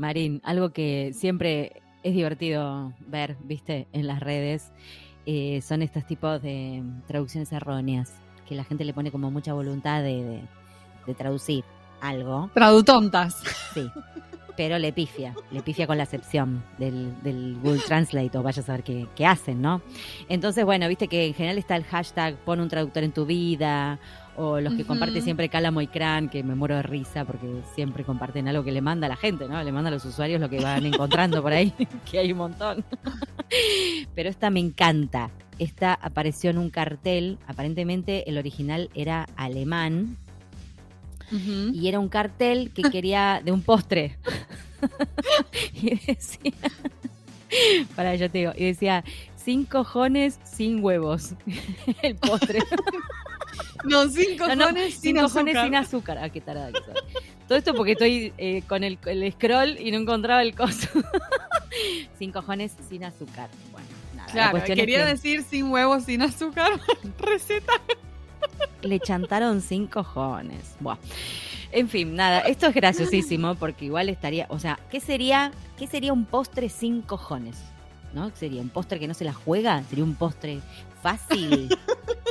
Marín, algo que siempre es divertido ver, viste, en las redes, eh, son estos tipos de traducciones erróneas, que la gente le pone como mucha voluntad de, de- de traducir algo, Tradutontas. sí, pero le pifia, le pifia con la acepción del, del Google Translate o vaya a saber qué, qué hacen, ¿no? Entonces, bueno, viste que en general está el hashtag pon un traductor en tu vida, o los que Ujú. comparte siempre Calamo y Cran, que me muero de risa porque siempre comparten algo que le manda a la gente, ¿no? Le manda a los usuarios lo que van encontrando por ahí, que hay un montón. Pero esta me encanta. Esta apareció en un cartel, aparentemente el original era alemán, y era un cartel que quería de un postre. y decía, para yo te digo, y decía, sin cojones, sin huevos. el postre. No, sin cojones, no, sin, sin cojones, azúcar. sin azúcar. Ah, qué tarada que soy. Todo esto porque estoy eh, con el, el scroll y no encontraba el coso. sin cojones, sin azúcar. Bueno, nada. la Claro, quería que decir sin huevos, sin azúcar. Receta. le chantaron sin cojones. Buah. En fin, nada, esto es graciosísimo porque igual estaría, o sea, ¿qué sería, qué sería un postre sin cojones? ¿No? ¿Qué ¿Sería un postre que no se la juega? ¿Sería un postre fácil?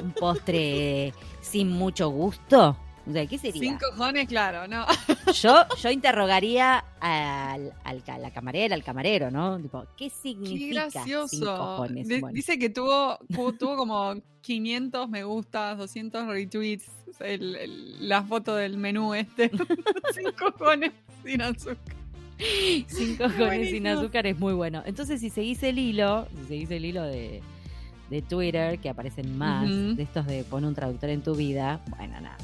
¿Un postre sin mucho gusto? O sea, ¿qué sería? Sin cojones, claro, no. Yo, yo interrogaría al, al ca- la camarera, al camarero, ¿no? Tipo, ¿qué Qué significa sin gracioso. cojones? De- Bueno. Dice que tuvo, tuvo, como 500 me gustas, 200 retweets, el- el- la foto del menú este. sin cojones, sin azúcar. Sin cojones, sin azúcar es muy bueno. Entonces, si seguís el hilo, si seguís el hilo de, de Twitter, que aparecen más, de estos de pon un traductor en tu vida, bueno, nada.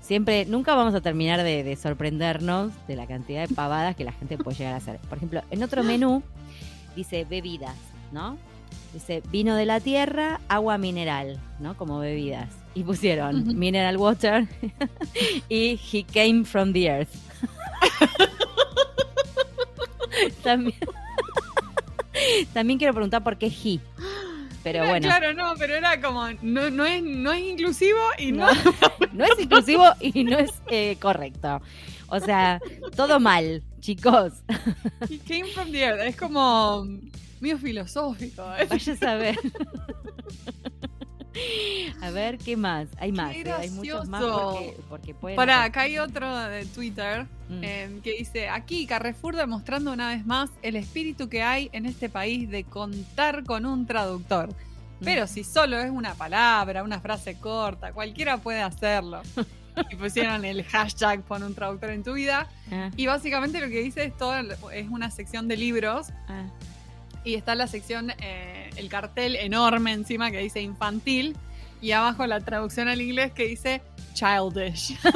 Siempre, nunca vamos a terminar de, de sorprendernos de la cantidad de pavadas que la gente puede llegar a hacer. Por ejemplo, en otro menú dice bebidas, ¿no? Dice vino de la tierra, agua mineral, ¿no? Como bebidas. Y pusieron mineral water y he came from the earth. También, también quiero preguntar por qué he. Pero bueno, Claro, no, pero era como, no, no, es, no es inclusivo y no. no, no es inclusivo y no es eh, correcto. O sea, todo mal, chicos. He came from the earth. Es como medio filosófico. ¿eh? Vaya a saber. A ver, ¿qué más? Hay más, ¿eh? hay muchos más porque, porque pueden... Pará, hacer- acá hay otro de Twitter Mm. eh, que dice, aquí Carrefour demostrando una vez más el espíritu que hay en este país de contar con un traductor. Mm. Pero si solo es una palabra, una frase corta, cualquiera puede hacerlo. Y pusieron el hashtag pon un traductor en tu vida. Ah, Y básicamente lo que dice es todo, es una sección de libros ah. Y está la sección, eh, el cartel enorme encima que dice infantil y abajo la traducción al inglés que dice childish.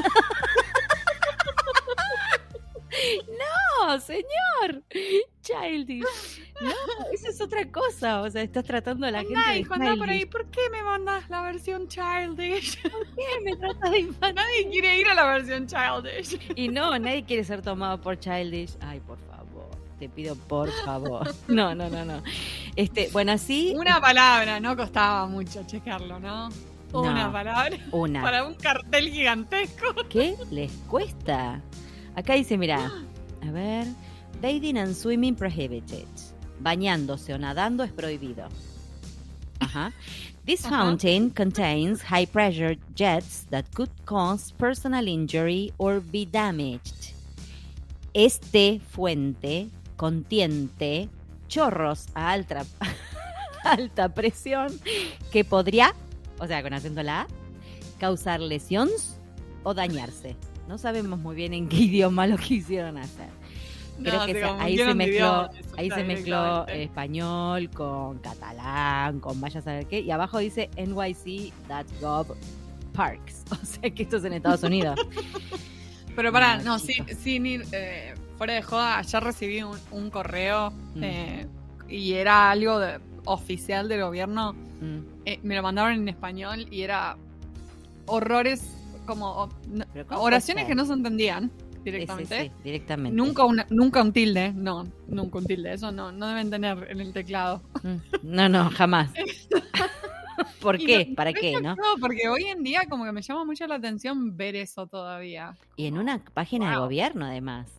No, señor. Childish. No, eso es otra cosa. O sea, estás tratando a la gente de hijo, por ahí. ¿por qué me mandas la versión childish? ¿Qué me tratas de infantil? Nadie quiere ir a la versión childish. Y no, nadie quiere ser tomado por childish. Ay, por favor. Te pido por favor. No, no, no, no. Este, bueno, así. Una palabra, no costaba mucho checarlo, ¿no? Una No. palabra Una. para un cartel gigantesco. ¿Qué les cuesta? Acá dice, mira, a ver, bathing and swimming prohibited. Bañándose o nadando es prohibido. Ajá. This Ajá. fountain contains high pressure jets that could cause personal injury or be damaged. Este fuente contiene chorros a alta, alta presión que podría, o sea, con acento la A, causar lesiones o dañarse. No sabemos muy bien en qué idioma lo quisieron hacer. Creo No, que se- ahí se mezcló, ahí se mezcló español con catalán, con vaya a saber qué, y abajo dice NYC.gov Parks. O sea que esto es en Estados Unidos. Pero para, No, no, sin ir eh, fuera de joda, ayer recibí un, un correo Mm. eh, y era algo de- oficial del gobierno. Mm. eh, me lo mandaron en español y era horrores como o- no- Pero ¿cómo oraciones que no se entendían Sí, sí, directamente. sí, directamente. Nunca, una, nunca un tilde, no, nunca un tilde, eso no, no deben tener en el teclado. Mm. No, no, jamás. ¿Por qué? no- ¿Para qué, no? No, porque hoy en día como que me llama mucho la atención ver eso todavía. Y en una página de gobierno, además.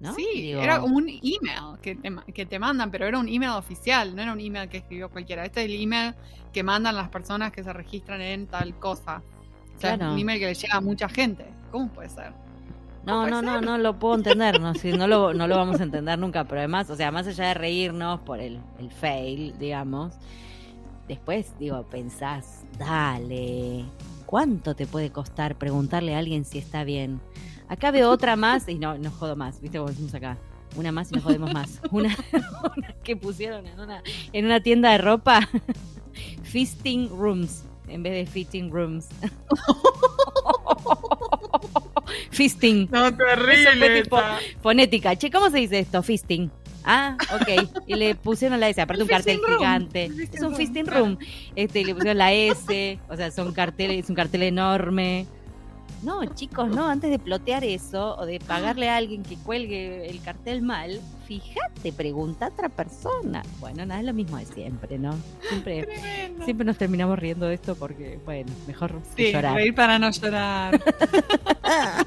¿No? Sí, Digo, era como un email que te, que te mandan, pero era un email oficial, no era un email que escribió cualquiera. Este es el email que mandan las personas que se registran en tal cosa. O sea, es un email que le llega a mucha gente. ¿Cómo puede ser? No, no, no, no lo puedo entender, no, sí, no, lo, no lo vamos a entender nunca, pero además, o sea, más allá de reírnos por el, el fail, digamos, después, digo, pensás, dale, ¿cuánto te puede costar preguntarle a alguien si está bien? Acá veo otra más y no, no jodo más, viste como decimos acá, una más y no jodemos más. Una, una que pusieron en una, en una tienda de ropa, feasting rooms, en vez de fitting rooms. Feasting. No, terrible. tipo- Fonética. Che, ¿cómo se dice esto? Fisting. Ah, ok. Y le pusieron la S, aparte un El cartel room. gigante. Es un room, fisting room. Este, y le pusieron la S, o sea, son carteles, es un cartel enorme. No, chicos, no, antes de plotear eso o de pagarle a alguien que cuelgue el cartel mal, fíjate, pregunta a otra persona. Bueno, nada, es lo mismo de siempre, ¿no? Siempre, Tremendo. siempre nos terminamos riendo de esto porque, bueno, mejor Sí, llorar. reír para no llorar.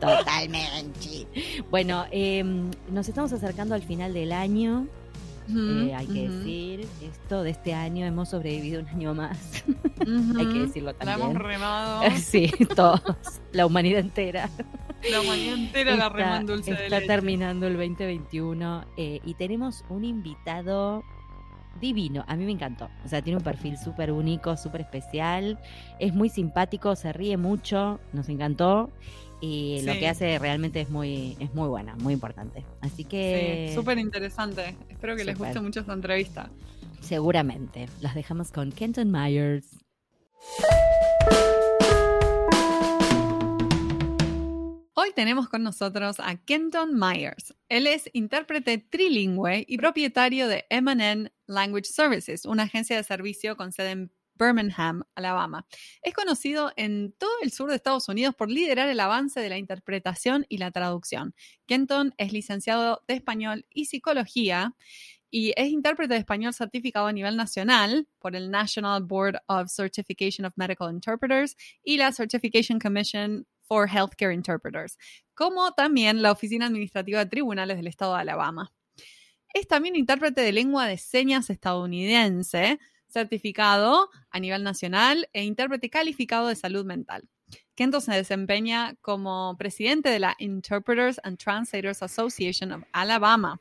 Totalmente. Bueno, eh, nos estamos acercando al final del año. Eh, hay que decir esto de este año. Hemos sobrevivido un año más. hay que decirlo La hemos también. remado. Sí, todos. La humanidad entera. La humanidad entera la está en dulce de está leche. terminando el 2021 eh, y tenemos un invitado divino. A mí me encantó. O sea, tiene un perfil súper único, súper especial. Es muy simpático, se ríe mucho. Nos encantó. Y lo que hace realmente es muy, es muy buena, muy importante. Así que Sí, súper interesante. Espero que les guste mucho esta entrevista. seguramente las dejamos con Kenton Myers. Hoy tenemos con nosotros a Kenton Myers. Él es intérprete trilingüe y propietario de M&N Language Services, una agencia de servicio con sede en Birmingham, Alabama. Es conocido en todo el sur de Estados Unidos por liderar el avance de la interpretación y la traducción. Kenton es licenciado de español y psicología y es intérprete de español certificado a nivel nacional por el National Board of Certification of Medical Interpreters y la Certification Commission for Healthcare Interpreters, como también la Oficina Administrativa de Tribunales del Estado de Alabama. Es también intérprete de lengua de señas estadounidense, certificado a nivel nacional e intérprete calificado de salud mental. Kenton se desempeña como presidente de la Interpreters and Translators Association of Alabama.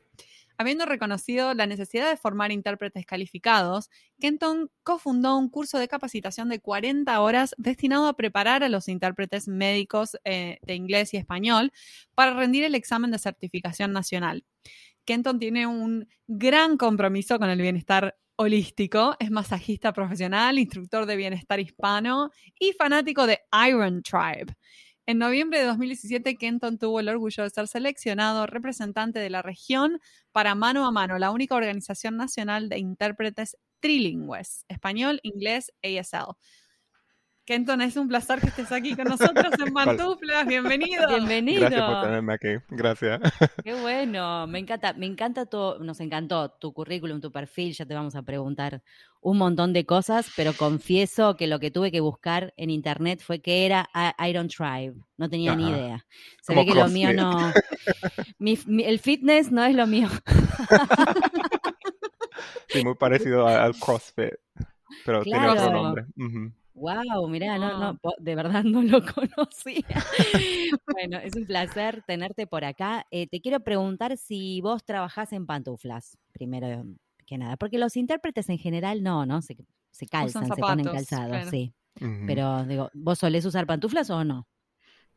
Habiendo reconocido la necesidad de formar intérpretes calificados, Kenton cofundó un curso de capacitación de 40 horas destinado a preparar a los intérpretes médicos eh, de inglés y español para rendir el examen de certificación nacional. Kenton tiene un gran compromiso con el bienestar holístico, es masajista profesional, instructor de bienestar hispano y fanático de Iron Tribe. En noviembre de 2017, Kenton tuvo el orgullo de ser seleccionado representante de la región para Mano a Mano, la única organización nacional de intérpretes trilingües, español, inglés, ASL. Kenton, es un placer que estés aquí con nosotros en Pantuflas. Bienvenido. Bienvenido. Gracias por tenerme aquí. Gracias. Qué bueno, me encanta, me encanta tu, nos encantó tu currículum, tu perfil, ya te vamos a preguntar un montón de cosas, pero confieso que lo que tuve que buscar en internet fue que era Iron Tribe, no tenía ni idea. Se Como ve que lo mío no, mi- mi- el fitness no es lo mío. Sí, muy parecido al CrossFit, pero tiene otro nombre. Ujú. Wow, mirá, no, no, de verdad no lo conocía. bueno, es un placer tenerte por acá. Eh, te quiero preguntar si vos trabajás en pantuflas, primero que nada, porque los intérpretes en general no, ¿no? Se, se calzan, se ponen calzados, claro. sí. Pero digo, ¿vos solés usar pantuflas o no?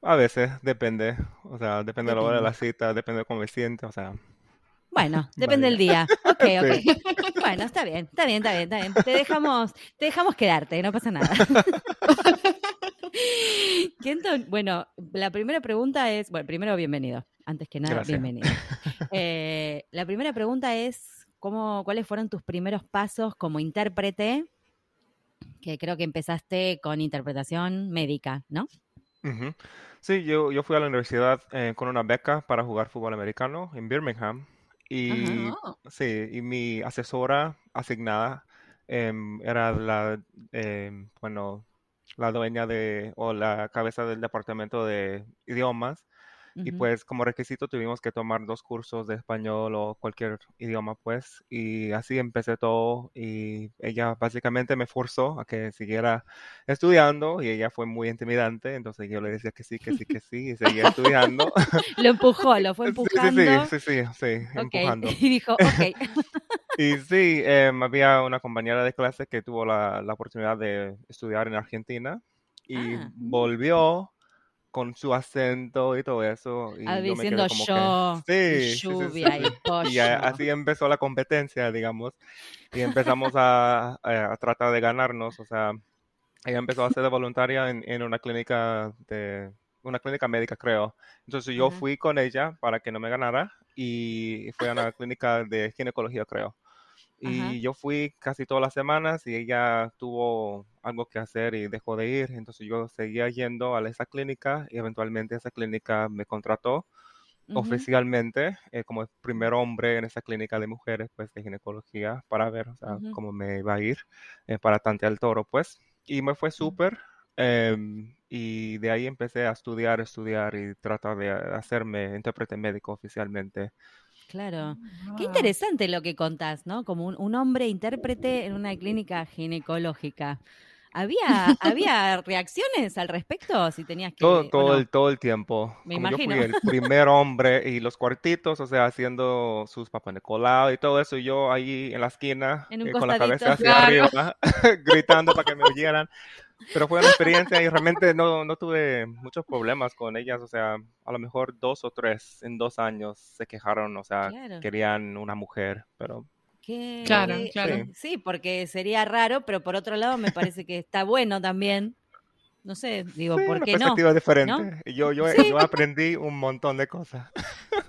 A veces, depende. O sea, depende de la hora de la cita, depende de cómo me siento. O sea, Bueno, depende del día. Ok, ok. Bueno, está bien, está bien, está bien, está bien. Te dejamos, te dejamos quedarte, no pasa nada. Kenton, bueno, la primera pregunta es, bueno, primero bienvenido, antes que nada, Gracias. bienvenido. Eh, la primera pregunta es, ¿cómo, ¿cuáles fueron tus primeros pasos como intérprete? Que creo que empezaste con interpretación médica, ¿no? Sí, yo, yo fui a la universidad eh, con una beca para jugar fútbol americano en Birmingham. Y sí, y mi asesora asignada em, era la, em, bueno, la dueña de, o la cabeza del departamento de idiomas. Y Ujú. pues como requisito tuvimos que tomar dos cursos de español o cualquier idioma, pues. Y así empecé todo y ella básicamente me forzó a que siguiera estudiando y ella fue muy intimidante, entonces yo le decía que sí, que sí, que sí y seguía estudiando. Lo empujó, lo fue Sí, sí, empujando. sí, sí, sí, sí, Ok, empujando. y dijo, ok. Y sí, em, había una compañera de clase que tuvo la, la oportunidad de estudiar en Argentina y Ah. volvió con su acento y todo eso. Y Ah, yo me diciendo como yo, que, y sí, sí, sí, lluvia, sí. y. Y así empezó la competencia, digamos, y empezamos a, tratar de ganarnos. O sea, ella empezó a ser voluntaria en, en una clínica de una clínica médica, creo. Entonces yo fui con ella para que no me ganara y fue a una clínica de ginecología, creo. Ajá. Y yo fui casi todas las semanas y ella tuvo algo que hacer y dejó de ir. Entonces yo seguía yendo a esa clínica y eventualmente esa clínica me contrató oficialmente eh, como el primer hombre en esa clínica de mujeres pues de ginecología para ver o sea, cómo me iba a ir eh, para tantear el toro pues y me fue súper em, y de ahí empecé a estudiar estudiar y tratar de hacerme intérprete médico oficialmente Claro. Qué Wow. interesante lo que contás, ¿no? Como un, un hombre intérprete en una clínica ginecológica. ¿Había, ¿Había reacciones al respecto? Si tenías que... todo, todo no? el, todo el tiempo Me como yo fui imagino. el primer hombre y los cuartitos o sea haciendo sus papas Nicolau y todo eso y yo ahí en la esquina En un eh, con la cabeza hacia Claro. arriba gritando para que me oyeran Pero fue una experiencia y realmente no, no tuve muchos problemas con ellas. O sea, a lo mejor dos o tres en dos años se quejaron, o sea, Claro. querían una mujer, pero Qué- Claro, qué- claro. eh, Sí, porque sería raro, pero por otro lado me parece que está bueno también. No sé, digo, sí, ¿por una qué no? diferente. Yo, yo, Sí. yo aprendí un montón de cosas.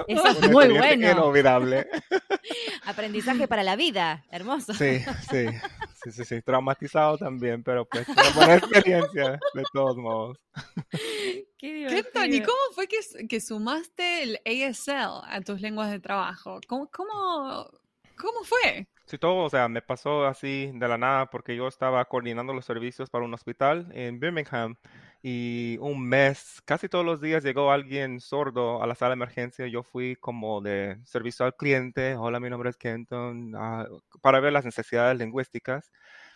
Eso es muy bueno. Inolvidable. Aprendizaje para la vida, hermoso. Sí, sí, sí, sí, sí, traumatizado también, pero pues una buena experiencia de todos modos. Qué Kenton, ¿y divertido. cómo fue que, que sumaste el ASL a tus lenguas de trabajo? ¿Cómo, cómo, cómo fue? Sí, todo, o sea, me pasó así de la nada porque yo estaba coordinando los servicios para un hospital en Birmingham y un mes, casi todos los días llegó alguien sordo a la sala de emergencia. Yo fui como de servicio al cliente, hola, mi nombre es Kenton, ah, para ver las necesidades lingüísticas.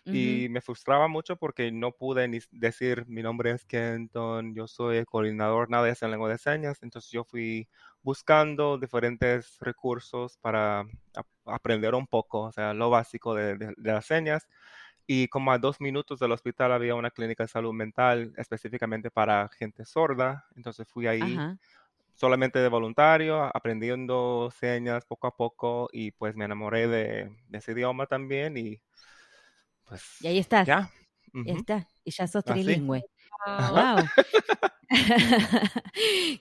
Y me frustraba mucho porque no pude ni decir mi nombre es Kenton, yo soy el coordinador, nada de en lengua de señas. Entonces yo fui buscando diferentes recursos para ap- aprender un poco, o sea, lo básico de, de- de las señas. Y como a dos minutos del hospital había una clínica de salud mental específicamente para gente sorda. Entonces fui ahí Ajá. solamente de voluntario, aprendiendo señas poco a poco y pues me enamoré de, de ese idioma también y pues Y ahí estás. ya. Ya ujú, está. Y ya sos así. trilingüe. Ah, Wow.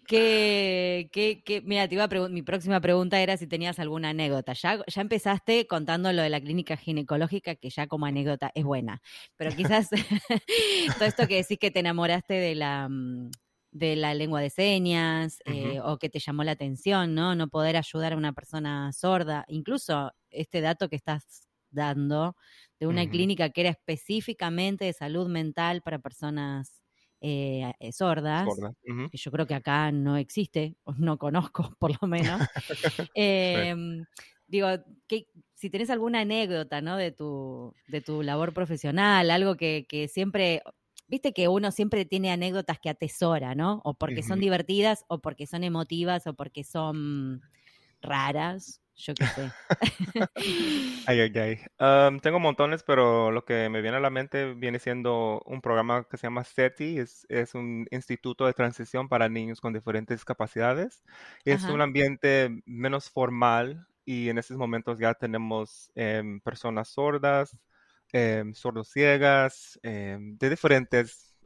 que, que, que- mira, te iba a pregun- mi próxima pregunta era si tenías alguna anécdota. Ya, ya empezaste contando lo de la clínica ginecológica, que ya como anécdota es buena. Pero quizás todo esto que decís que te enamoraste de la, mm, de la lengua de señas, eh, o que te llamó la atención, ¿no? No poder ayudar a una persona sorda. Incluso este dato que estás dando de una clínica que era específicamente de salud mental para personas eh, eh, sordas, Sorda, que yo creo que acá no existe, o no conozco por lo menos. Em, digo, que, si tenés alguna anécdota, ¿no? De tu, de tu labor profesional, algo que, que siempre, viste que uno siempre tiene anécdotas que atesora, ¿no? O porque son divertidas, o porque son emotivas, o porque son raras, yo qué sé. Ay, ay, ay. Tengo montones, pero lo que me viene a la mente viene siendo un programa que se llama SETI, es, es un instituto de transición para niños con diferentes capacidades. Es Ajá. un ambiente menos formal y en estos momentos ya tenemos em, personas sordas, em, sordociegas, em, de diferentes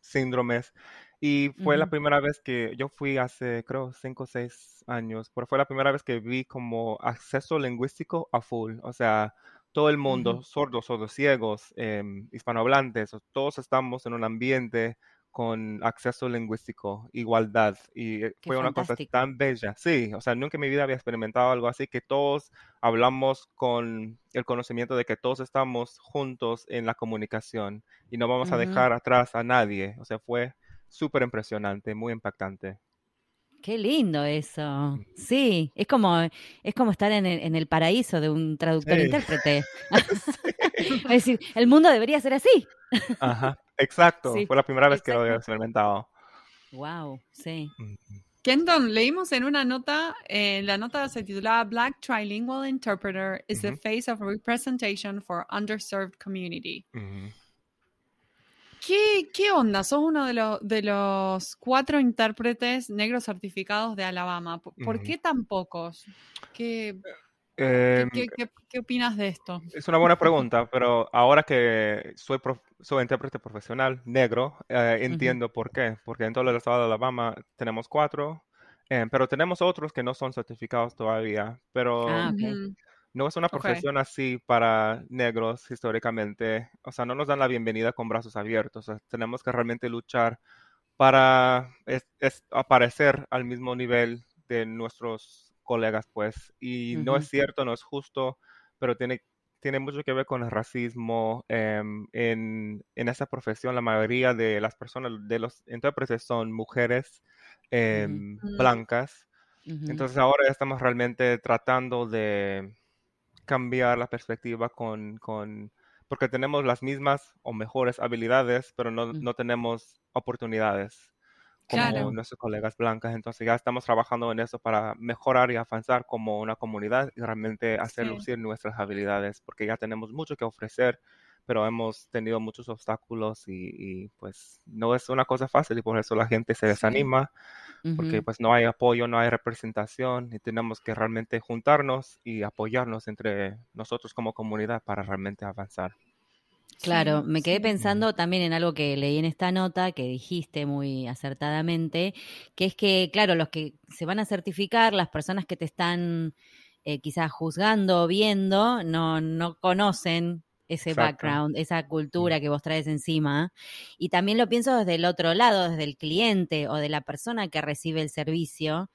síndromes. Y fue la Ujú. primera vez que yo fui hace, creo, cinco o seis años, pero fue la primera vez que vi como acceso lingüístico a full. O sea, todo el mundo, Ujú. sordos, sordos, ciegos, em, hispanohablantes, todos estamos en un ambiente con acceso lingüístico, igualdad. Y eh, Qué fue una cosa tan bella. Sí, o sea, nunca en mi vida había experimentado algo así, que todos hablamos con el conocimiento de que todos estamos juntos en la comunicación y no vamos a Ujú. dejar atrás a nadie. O sea, fue súper impresionante, muy impactante. Qué lindo eso. Sí, es como, es como estar en el, en el paraíso de un traductor-intérprete. es decir, el mundo debería ser así. Ajá, exacto. Fue la primera vez que lo he experimentado. Wow, sí. Kenton, leímos en una nota, eh, la nota se titulaba Black Trilingual Interpreter is the face of representation for underserved community. ¿Qué, onda? Sos uno de, los de los cuatro intérpretes negros certificados de Alabama. ¿Por, qué tan pocos? ¿Qué, em, qué, opinas de esto? Es una buena pregunta, pero ahora que soy, soy intérprete profesional negro, eh, entiendo por qué. Porque en todo el estado de Alabama tenemos cuatro, eh, pero tenemos otros que no son certificados todavía. Pero ah, no es una profesión así para negros históricamente. O sea, no nos dan la bienvenida con brazos abiertos. tenemos que realmente luchar para aparecer al mismo nivel de nuestros colegas, pues. Y no es cierto, no es justo, pero tiene, tiene mucho que ver con el racismo. Em, en, en esta profesión, la mayoría de las personas, de los intérpretes son mujeres em, blancas. Entonces ahora estamos realmente tratando de cambiar la perspectiva con, con, porque tenemos las mismas o mejores habilidades, pero no, no tenemos oportunidades como nuestros colegas blancas. Entonces ya estamos trabajando en eso para mejorar y avanzar como una comunidad y realmente hacer lucir nuestras habilidades, porque ya tenemos mucho que ofrecer, pero hemos tenido muchos obstáculos y, pues no es una cosa fácil y por eso la gente se desanima porque pues no hay apoyo, no hay representación y tenemos que realmente juntarnos y apoyarnos entre nosotros como comunidad para realmente avanzar. Claro, me quedé pensando también en algo que leí en esta nota que dijiste muy acertadamente, que es que, claro, los que se van a certificar, las personas que te están eh, quizás juzgando o viendo, no, no conocen ese background, esa cultura mm. que vos traes encima. Y también lo pienso desde el otro lado, desde el cliente o de la persona que recibe el servicio,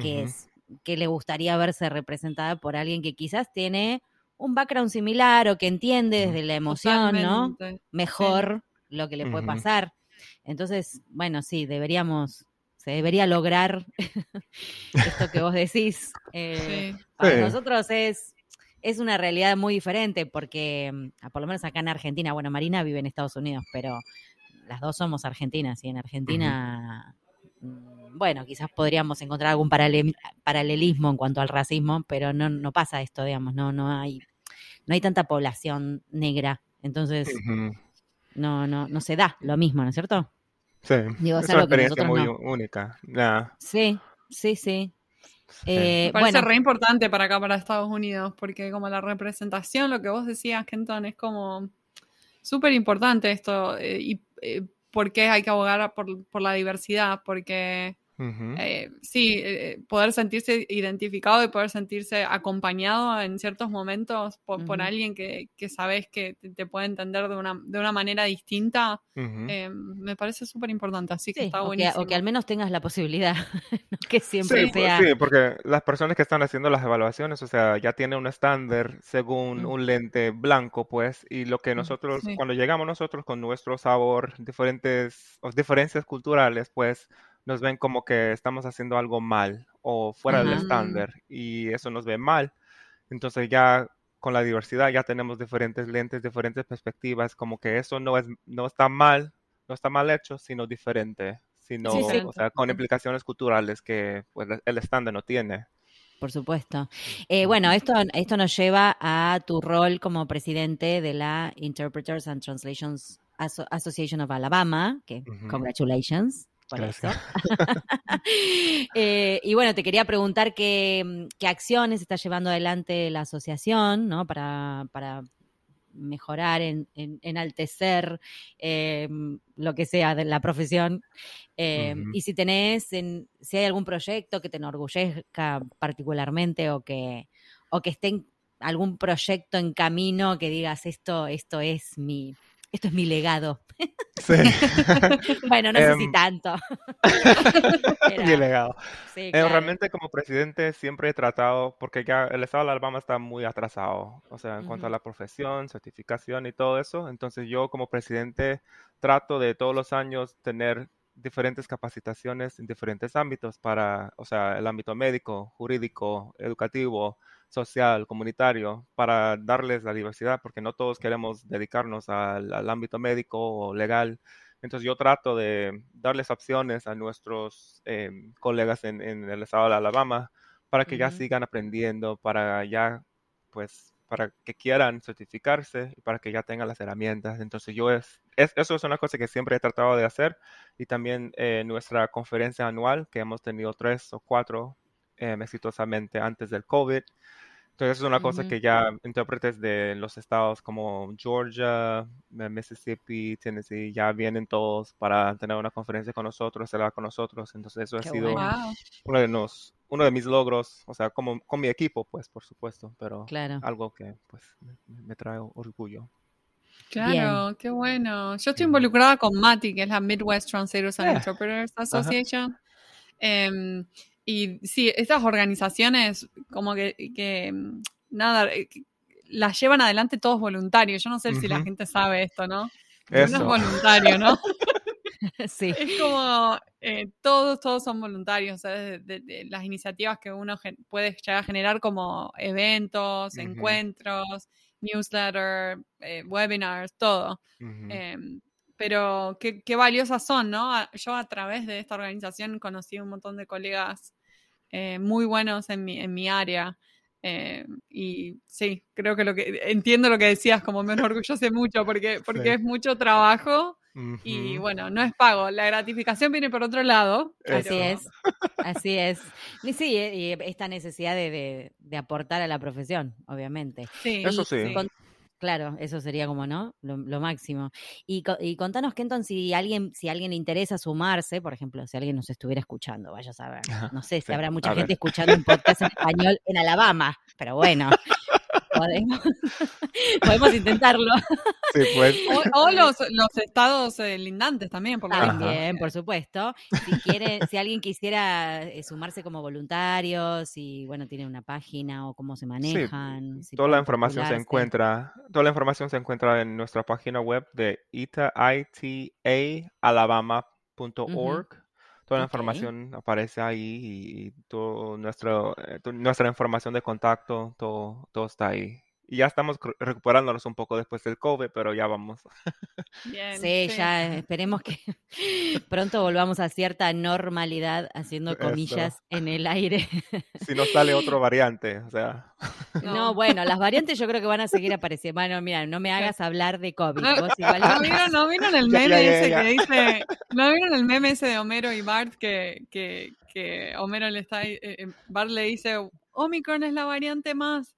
que es que le gustaría verse representada por alguien que quizás tiene un background similar o que entiende desde la emoción, ¿no? Mejor lo que le puede pasar. Entonces, bueno, sí, deberíamos, se debería lograr esto que vos decís. Eh, para nosotros es es una realidad muy diferente porque, mm, por lo menos acá en Argentina, bueno, Marina vive en Estados Unidos, pero las dos somos argentinas y en Argentina, mm, bueno, quizás podríamos encontrar algún paralelismo en cuanto al racismo, pero no, no pasa esto, digamos, no, no hay, no hay tanta población negra, entonces no, no, no se da lo mismo, ¿no es cierto? Sí, es una experiencia muy única. Sí, sí, sí. Eh, Me parece re importante para acá, para Estados Unidos, porque como la representación, lo que vos decías, Kenton, es como súper importante esto. Eh, y eh, por qué hay que abogar por, por la diversidad, porque eh, sí, eh, poder sentirse identificado y poder sentirse acompañado en ciertos momentos por, alguien que, sabes que te, puede entender de una, de una manera distinta, eh, me parece súper importante. Así que está o buenísimo. Que, o que al menos tengas la posibilidad, que siempre sí, sea. Sí, porque las personas que están haciendo las evaluaciones, o sea, ya tienen un estándar según un lente blanco, pues, y lo que nosotros, cuando llegamos nosotros con nuestro sabor, diferentes, diferencias culturales, pues, nos ven como que estamos haciendo algo mal o fuera del estándar y eso nos ve mal. Entonces ya con la diversidad ya tenemos diferentes lentes, diferentes perspectivas, como que eso no es no está mal, no está mal hecho, sino diferente, sino O sea, con implicaciones culturales que pues, el estándar no tiene. Por supuesto. Eh, bueno, esto, esto nos lleva a tu rol como presidente de la Interpreters and Translations Association of Alabama, que congratulations. Eh, y bueno, te quería preguntar qué, acciones está llevando adelante la asociación, ¿no? Para, mejorar, en, enaltecer eh, lo que sea de la profesión. Eh, y si tenés, si hay algún proyecto que te enorgullezca particularmente o que, o que esté en algún proyecto en camino que digas esto, esto es mi, esto es mi legado. Sí. bueno, no sé si em, tanto. mi legado. Sí, eh, realmente como presidente siempre he tratado, porque ya el estado de Alabama está muy atrasado, o sea, en cuanto a la profesión, certificación y todo eso. Entonces yo como presidente trato de todos los años tener diferentes capacitaciones en diferentes ámbitos para, o sea, el ámbito médico, jurídico, educativo, social, comunitario, para darles la diversidad, porque no todos queremos dedicarnos al, ámbito médico o legal. Entonces yo trato de darles opciones a nuestros em, colegas en, el estado de Alabama para que ya sigan aprendiendo, para ya, pues, para que quieran certificarse y para que ya tengan las herramientas. Entonces yo es, eso es una cosa que siempre he tratado de hacer y también eh, nuestra conferencia anual que hemos tenido tres o cuatro em, exitosamente antes del COVID. Entonces es una cosa que ya intérpretes de los estados como Georgia, Mississippi, Tennessee, ya vienen todos para tener una conferencia con nosotros, hablar con nosotros. Entonces eso ha sido uno de los uno de mis logros, o sea, como con mi equipo, pues, por supuesto, pero algo que, pues, me, trae orgullo. Claro, qué bueno. Yo estoy involucrada con MATI, que es la Midwest Translators and Interpreters Association. Em, y sí, estas organizaciones como que, nada, eh, las llevan adelante todos voluntarios. Yo no sé si la gente sabe esto, ¿no? No es voluntario, ¿no? sí. Es como eh, todos, todos son voluntarios, de, las iniciativas que uno puede llegar a generar como eventos, encuentros, newsletter, eh, webinars, todo. Em, pero qué, valiosas son, ¿no? Yo a través de esta organización conocí un montón de colegas eh, muy buenos en mi, en mi área. y sí, creo que lo que entiendo lo que decías, como me enorgullece mucho, porque, porque es mucho trabajo y bueno, no es pago, la gratificación viene por otro lado. Así es, así es. Y sí, y esta necesidad de, de, aportar a la profesión, obviamente. Sí, eso sí. Claro, eso sería como, ¿no? Lo, máximo. Y, y, contanos, Kenton, si alguien, si alguien le interesa sumarse, por ejemplo, si alguien nos estuviera escuchando, vaya a saber. No sé si habrá mucha gente escuchando un podcast en español en Alabama, pero bueno. Podemos, intentarlo. Pues. O, los, estados eh, lindantes también, por También, por supuesto. Si quiere, si alguien quisiera eh, sumarse como voluntario, si bueno, tiene una página o cómo se manejan. toda la información se encuentra, toda la información se encuentra en nuestra página web de itaalabama.org. Toda la información aparece ahí y, todo nuestro, eh, nuestra información de contacto, todo, todo está ahí. Y ya estamos recuperándonos un poco después del COVID, pero ya vamos. sí, ya esperemos que pronto volvamos a cierta normalidad, haciendo comillas en el aire. si no sale otro variante, o sea. No. bueno, las variantes yo creo que van a seguir apareciendo. Bueno, mira, no me hagas hablar de COVID. No, no, vieron, el meme ese que dice, no vieron el meme ese de Homero y Bart que, que, que Homero le está, eh, eh, Bart le dice, Omicron es la variante más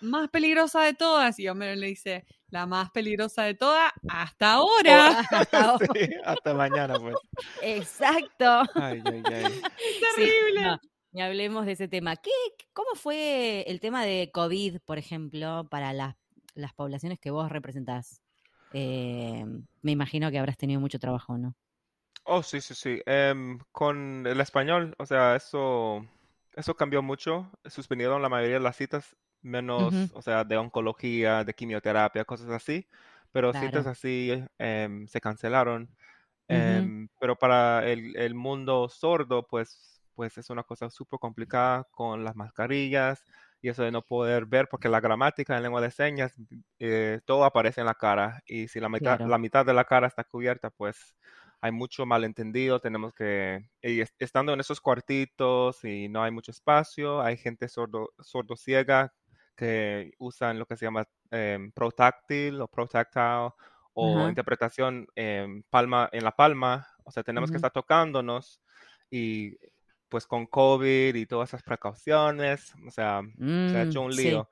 más peligrosa de todas. Y Homero le dice, la más peligrosa de todas hasta ahora. hasta, mañana, pues. Exacto. Ay, ay, ay. Terrible. y hablemos de ese tema. ¿Qué, ¿Cómo fue el tema de COVID, por ejemplo, para las, las poblaciones que vos representás? Eh, me imagino que habrás tenido mucho trabajo, ¿no? Oh, sí, sí, sí. Em, con el español, o sea, eso, eso cambió mucho. Suspendieron la mayoría de las citas menos, o sea, de oncología, de quimioterapia, cosas así, pero citas así em, se cancelaron. Em, pero para el, el, mundo sordo, pues, pues es una cosa súper complicada con las mascarillas y eso de no poder ver, porque la gramática en lengua de señas, eh, todo aparece en la cara y si la mitad, la mitad de la cara está cubierta, pues hay mucho malentendido, tenemos que, y estando en esos cuartitos y no hay mucho espacio, hay gente sordo, sordo ciega que usan lo que se llama eh, protáctil o protactile o interpretación en palma, en la palma. O sea, tenemos que estar tocándonos y pues con COVID y todas esas precauciones, o sea, se ha hecho mm, un lío.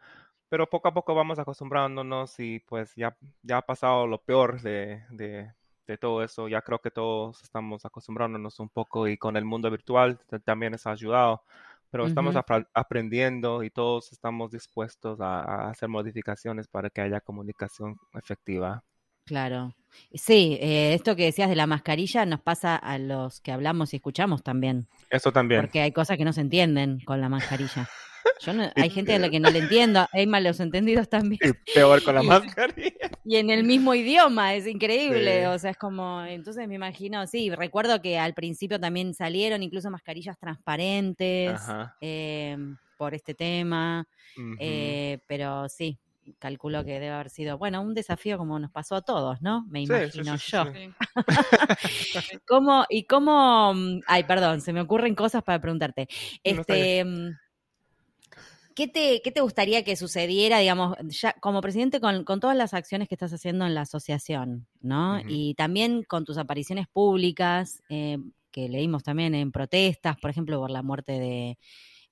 Pero poco a poco vamos acostumbrándonos y pues ya, ya ha pasado lo peor de, de, de todo eso. Ya creo que todos estamos acostumbrándonos un poco y con el mundo virtual también nos ha ayudado pero estamos aprendiendo y todos estamos dispuestos a, hacer modificaciones para que haya comunicación efectiva. Claro. Sí, eh, esto que decías de la mascarilla nos pasa a los que hablamos y escuchamos también. Eso también. Porque hay cosas que no se entienden con la mascarilla. Yo hay gente a la que no le entiendo, hay malos entendidos también. Y peor con la mascarilla. Y en el mismo idioma, es increíble. O sea, es como, entonces me imagino, sí, recuerdo que al principio también salieron incluso mascarillas transparentes eh, por este tema. Eh, pero sí, calculo que debe haber sido, bueno, un desafío como nos pasó a todos, ¿no? Me imagino yo. ¿Cómo, y cómo, mm, ay, perdón, se me ocurren cosas para preguntarte. Este, ¿qué, te, ¿Qué te gustaría que sucediera, digamos, ya como presidente con, todas las acciones que estás haciendo en la asociación, ¿no? Y también con tus apariciones públicas, eh, que leímos también en protestas, por ejemplo, por la muerte de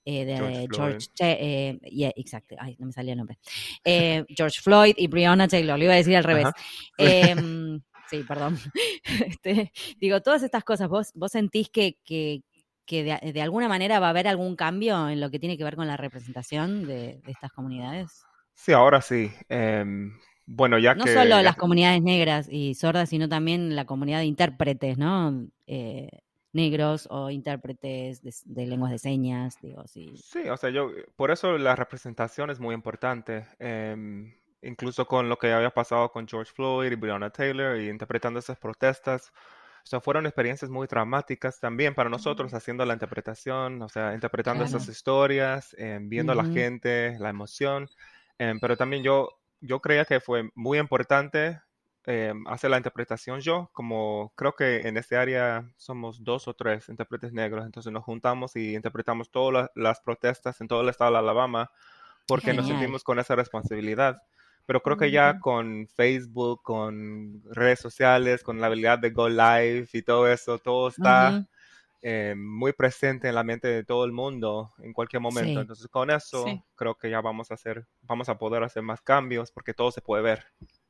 eh, de George, eh, exacto, ay, no me salía el nombre, eh, George Floyd y Breonna Taylor, lo iba a decir al revés. Em, sí, perdón. Este, digo, todas estas cosas, ¿vos, vos sentís que, que, de, alguna manera va a haber algún cambio en lo que tiene que ver con la representación de, estas comunidades? Sí, ahora sí. Em, bueno, ya no que... No solo las comunidades negras y sordas, sino también la comunidad de intérpretes, ¿no? Eh, negros o intérpretes de, lenguas de señas, digo, sí. Sí, o sea, yo, por eso la representación es muy importante, em, incluso con lo que había pasado con George Floyd y Breonna Taylor y interpretando esas protestas, sea, fueron experiencias muy dramáticas también para nosotros haciendo la interpretación, o sea, interpretando esas historias, em, viendo a la gente, la emoción, em, pero también yo, yo creía que fue muy importante eh, hacer la interpretación yo, como creo que en este área somos dos o tres intérpretes negros, entonces nos juntamos y interpretamos todas las protestas en todo el estado de Alabama porque nos sentimos con esa responsabilidad. Pero creo que ya con Facebook, con redes sociales, con la habilidad de Go Live y todo eso, todo está eh, muy presente en la mente de todo el mundo en cualquier momento. Entonces con eso creo que ya vamos a hacer, vamos a poder hacer más cambios porque todo se puede ver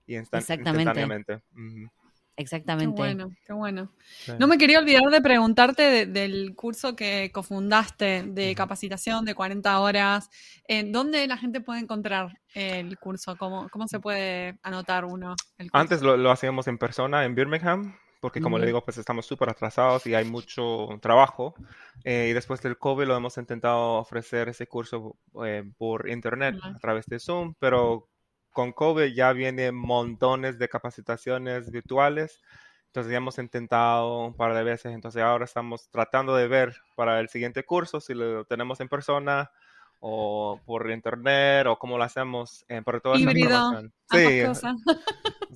y instantáneamente. Exactamente. Qué bueno, qué bueno. No me quería olvidar de preguntarte del curso que cofundaste de capacitación de 40 horas. ¿En ¿Dónde la gente puede encontrar el curso? ¿Cómo, cómo se puede anotar uno? Antes lo, hacíamos en persona en Birmingham, porque como le digo, pues estamos súper atrasados y hay mucho trabajo. Eh, y después del COVID lo hemos intentado ofrecer ese curso eh, por internet a través de Zoom, pero con COVID ya vienen montones de capacitaciones virtuales. Entonces ya hemos intentado un par de veces. Entonces ahora estamos tratando de ver para el siguiente curso si lo tenemos en persona o por internet o cómo lo hacemos eh, por toda esta información. Sí, o sea,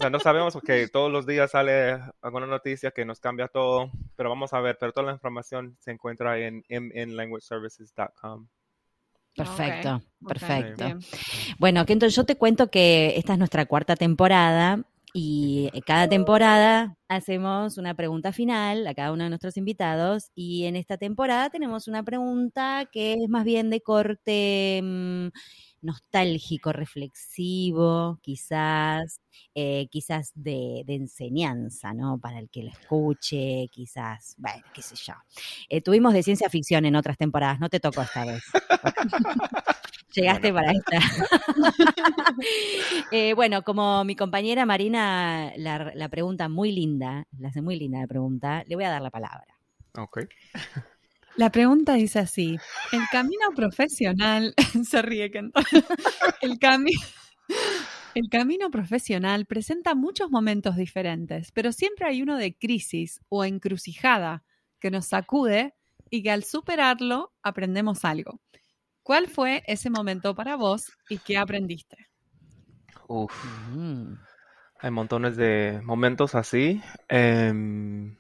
no sabemos porque todos los días sale alguna noticia que nos cambia todo, pero vamos a ver, pero toda la información se encuentra en, Perfecto, perfecto. Bueno, Kenton, yo te cuento que esta es nuestra cuarta temporada y cada temporada hacemos una pregunta final a cada uno de nuestros invitados y en esta temporada tenemos una pregunta que es más bien de corte... Mm, nostálgico, reflexivo, quizás, eh, quizás de, enseñanza, ¿no? Para el que lo escuche, quizás, bueno, qué sé yo. Eh, tuvimos de ciencia ficción en otras temporadas, no te tocó esta vez. Llegaste para esta. Eh, bueno, como mi compañera Marina la, la pregunta muy linda, la hace muy linda la pregunta, le voy a dar la palabra. Ok. La pregunta dice así: el camino profesional se ríe que el camino. El camino profesional presenta muchos momentos diferentes, pero siempre hay uno de crisis o encrucijada que nos sacude y que al superarlo aprendemos algo. ¿Cuál fue ese momento para vos y qué aprendiste? Uf. Mm. Hay montones de momentos así. Em,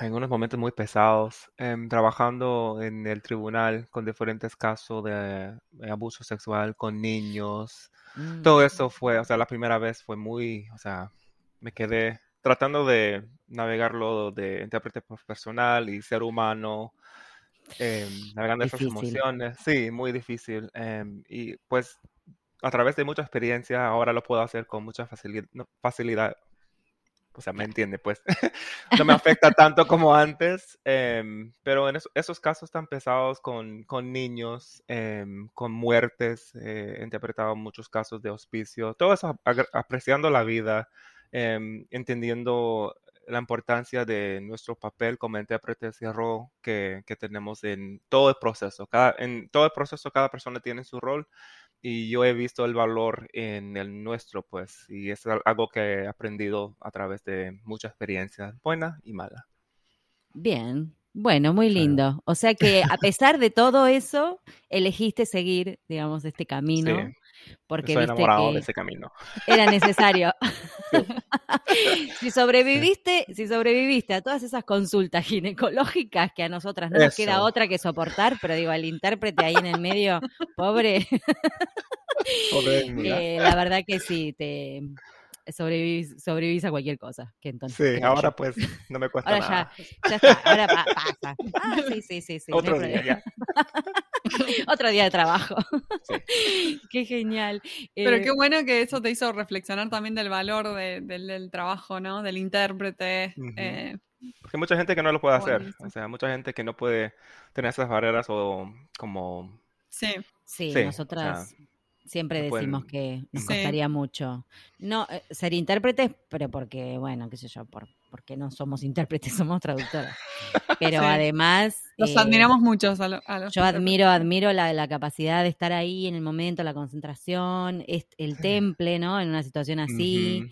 en unos momentos muy pesados, em, trabajando en el tribunal con diferentes casos de, abuso sexual con niños. Todo mm. eso fue, o sea, la primera vez fue muy, o sea, me quedé tratando de navegarlo de intérprete profesional y ser humano, em, navegando esas emociones. Sí, muy difícil. Em, y pues a través de mucha experiencia ahora lo puedo hacer con mucha facilidad o sea, me entiende, pues, no me afecta tanto como antes, em, pero en esos casos tan pesados con, con niños, em, con muertes, eh, he interpretado muchos casos de hospicio, todo eso apreciando la vida, em, entendiendo la importancia de nuestro papel como intérpretes y rol que, que, tenemos en todo el proceso. Cada, en todo el proceso cada persona tiene su rol y yo he visto el valor en el nuestro, pues, y es algo que he aprendido a través de muchas experiencias, buenas y malas. Bien, bueno, muy lindo. O sea que a pesar de todo eso, elegiste seguir, digamos, este camino. Sí. Porque Estoy enamorado de ese camino. Era necesario. si sobreviviste, si sobreviviste a todas esas consultas ginecológicas que a nosotras no nos queda otra que soportar, pero digo, al intérprete ahí en el medio, pobre. pobre eh, la verdad que sí, te, sobrevivís, a cualquier cosa. Que entonces, sí, ahora pues no me cuesta ahora nada. Ya, ya está, ahora pasa. Ah, sí, sí, sí. sí Otro día ya. Otro día de trabajo. Sí. Qué genial. Pero qué eh, bueno que eso te hizo reflexionar también del valor del, trabajo, ¿no? Del intérprete. eh, porque hay mucha gente que no lo puede hacer. O sea, mucha gente que no puede tener esas barreras o como... Sí. Sí, nosotras... Siempre decimos que nos costaría mucho. No eh, ser intérpretes, pero porque, bueno, qué sé yo, por, porque no somos intérpretes, somos traductoras. Pero además... Los eh, admiramos mucho a, los Yo admiro, admiro la, la, capacidad de estar ahí en el momento, la concentración, el temple, ¿no? En una situación así.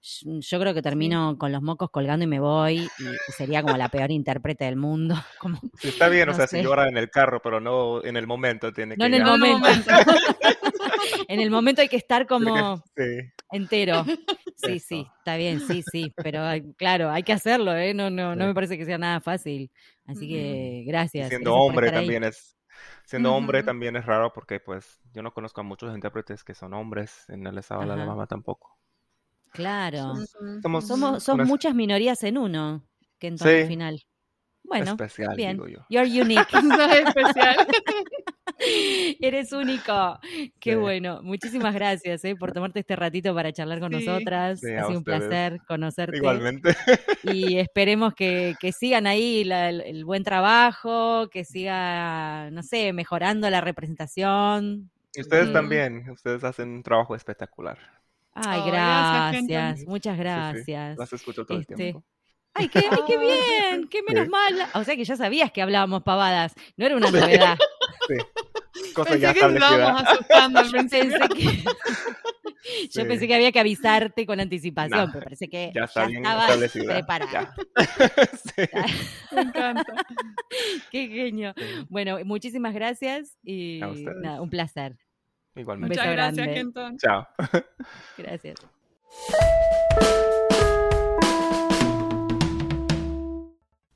Yo creo que termino con los mocos colgando y me voy y sería como la peor intérprete del mundo. Como, está bien, o sea, si llora en el carro, pero no en el momento tiene no que... en el momento. en el momento hay que estar como entero. Sí, sí, está bien, sí, sí, pero claro, hay que hacerlo, ¿eh? No, no, no me parece que sea nada fácil. Así que gracias. siendo hombre también es, siendo hombre también es raro porque pues yo no conozco a muchos intérpretes que son hombres en el estado de Alabama tampopo. Claro. Somos, Somos muchas minorías en uno, que entonces al final. Bueno, especial, bien. digo yo. You're unique. especial. Eres único. Qué bueno. Muchísimas gracias eh, por tomarte este ratito para charlar con nosotras. ha sido un placer conocerte. Igualmente. Y esperemos que, sigan ahí el, buen trabajo, que siga, no sé, mejorando la representación. Y ustedes también. Ustedes hacen un trabajo espectacular. Ay, gracias. muchas gracias. Las escucho todo el este, tiempo. Ay, qué, ay, qué bien, qué menos mal. O sea que ya sabías que hablábamos pavadas, no era una novedad. Sí. Cosa pensé ya que estábamos asustando al principio. que... Yo pensé que había que avisarte con anticipación, pero parece que ya, ya estabas preparada. sí. Me encanta. Qué genio. Bueno, muchísimas gracias y nada, un placer. Igualmente. Muchas gracias, Kenton. Chao. Gracias.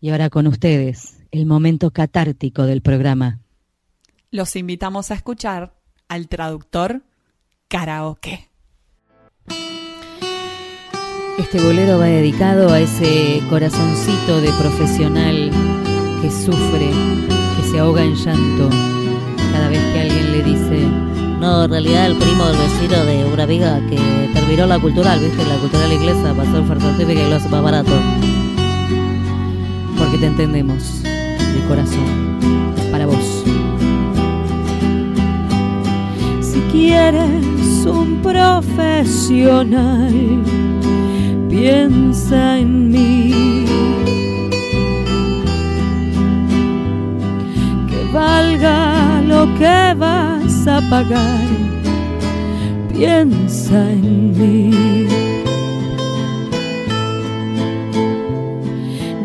Y ahora con ustedes, el momento catártico del programa. Los invitamos a escuchar al traductor karaoke. Este bolero va dedicado a ese corazoncito de profesional que sufre, que se ahoga en llanto cada vez que alguien le dice, no, en realidad el primo del vecino de una amiga que terminó la cultural, viste, la cultural inglesa, pasó en farmacéutica y lo hace más barato porque te entendemos de corazón, para vos. Si quieres un profesional, piensa en mí. Que valga lo que vas pagar, piensa en mí.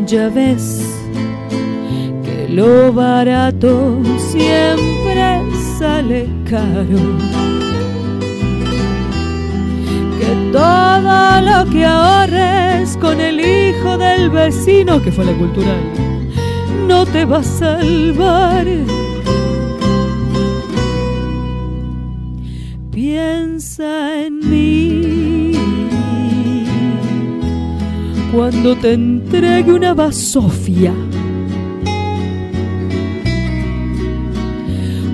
ya ves que lo barato siempre sale caro. Que todo lo que ahorres con el hijo del vecino, que fue la cultural, no te va a salvar. En mí cuando te entregue una basofia.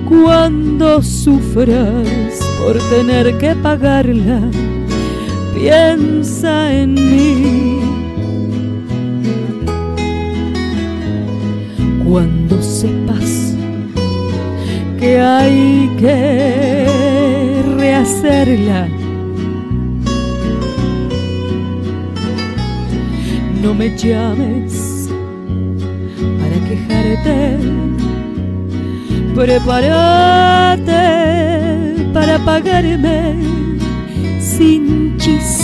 Cuando sufras por tener que pagarla, piensa en mí. Cuando sepas que hay que rehacerla, no me llames para quejarte. Prepárate para pagarme sin chistar.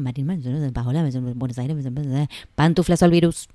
Marín, Buenos Aires, Pantuflas al virus.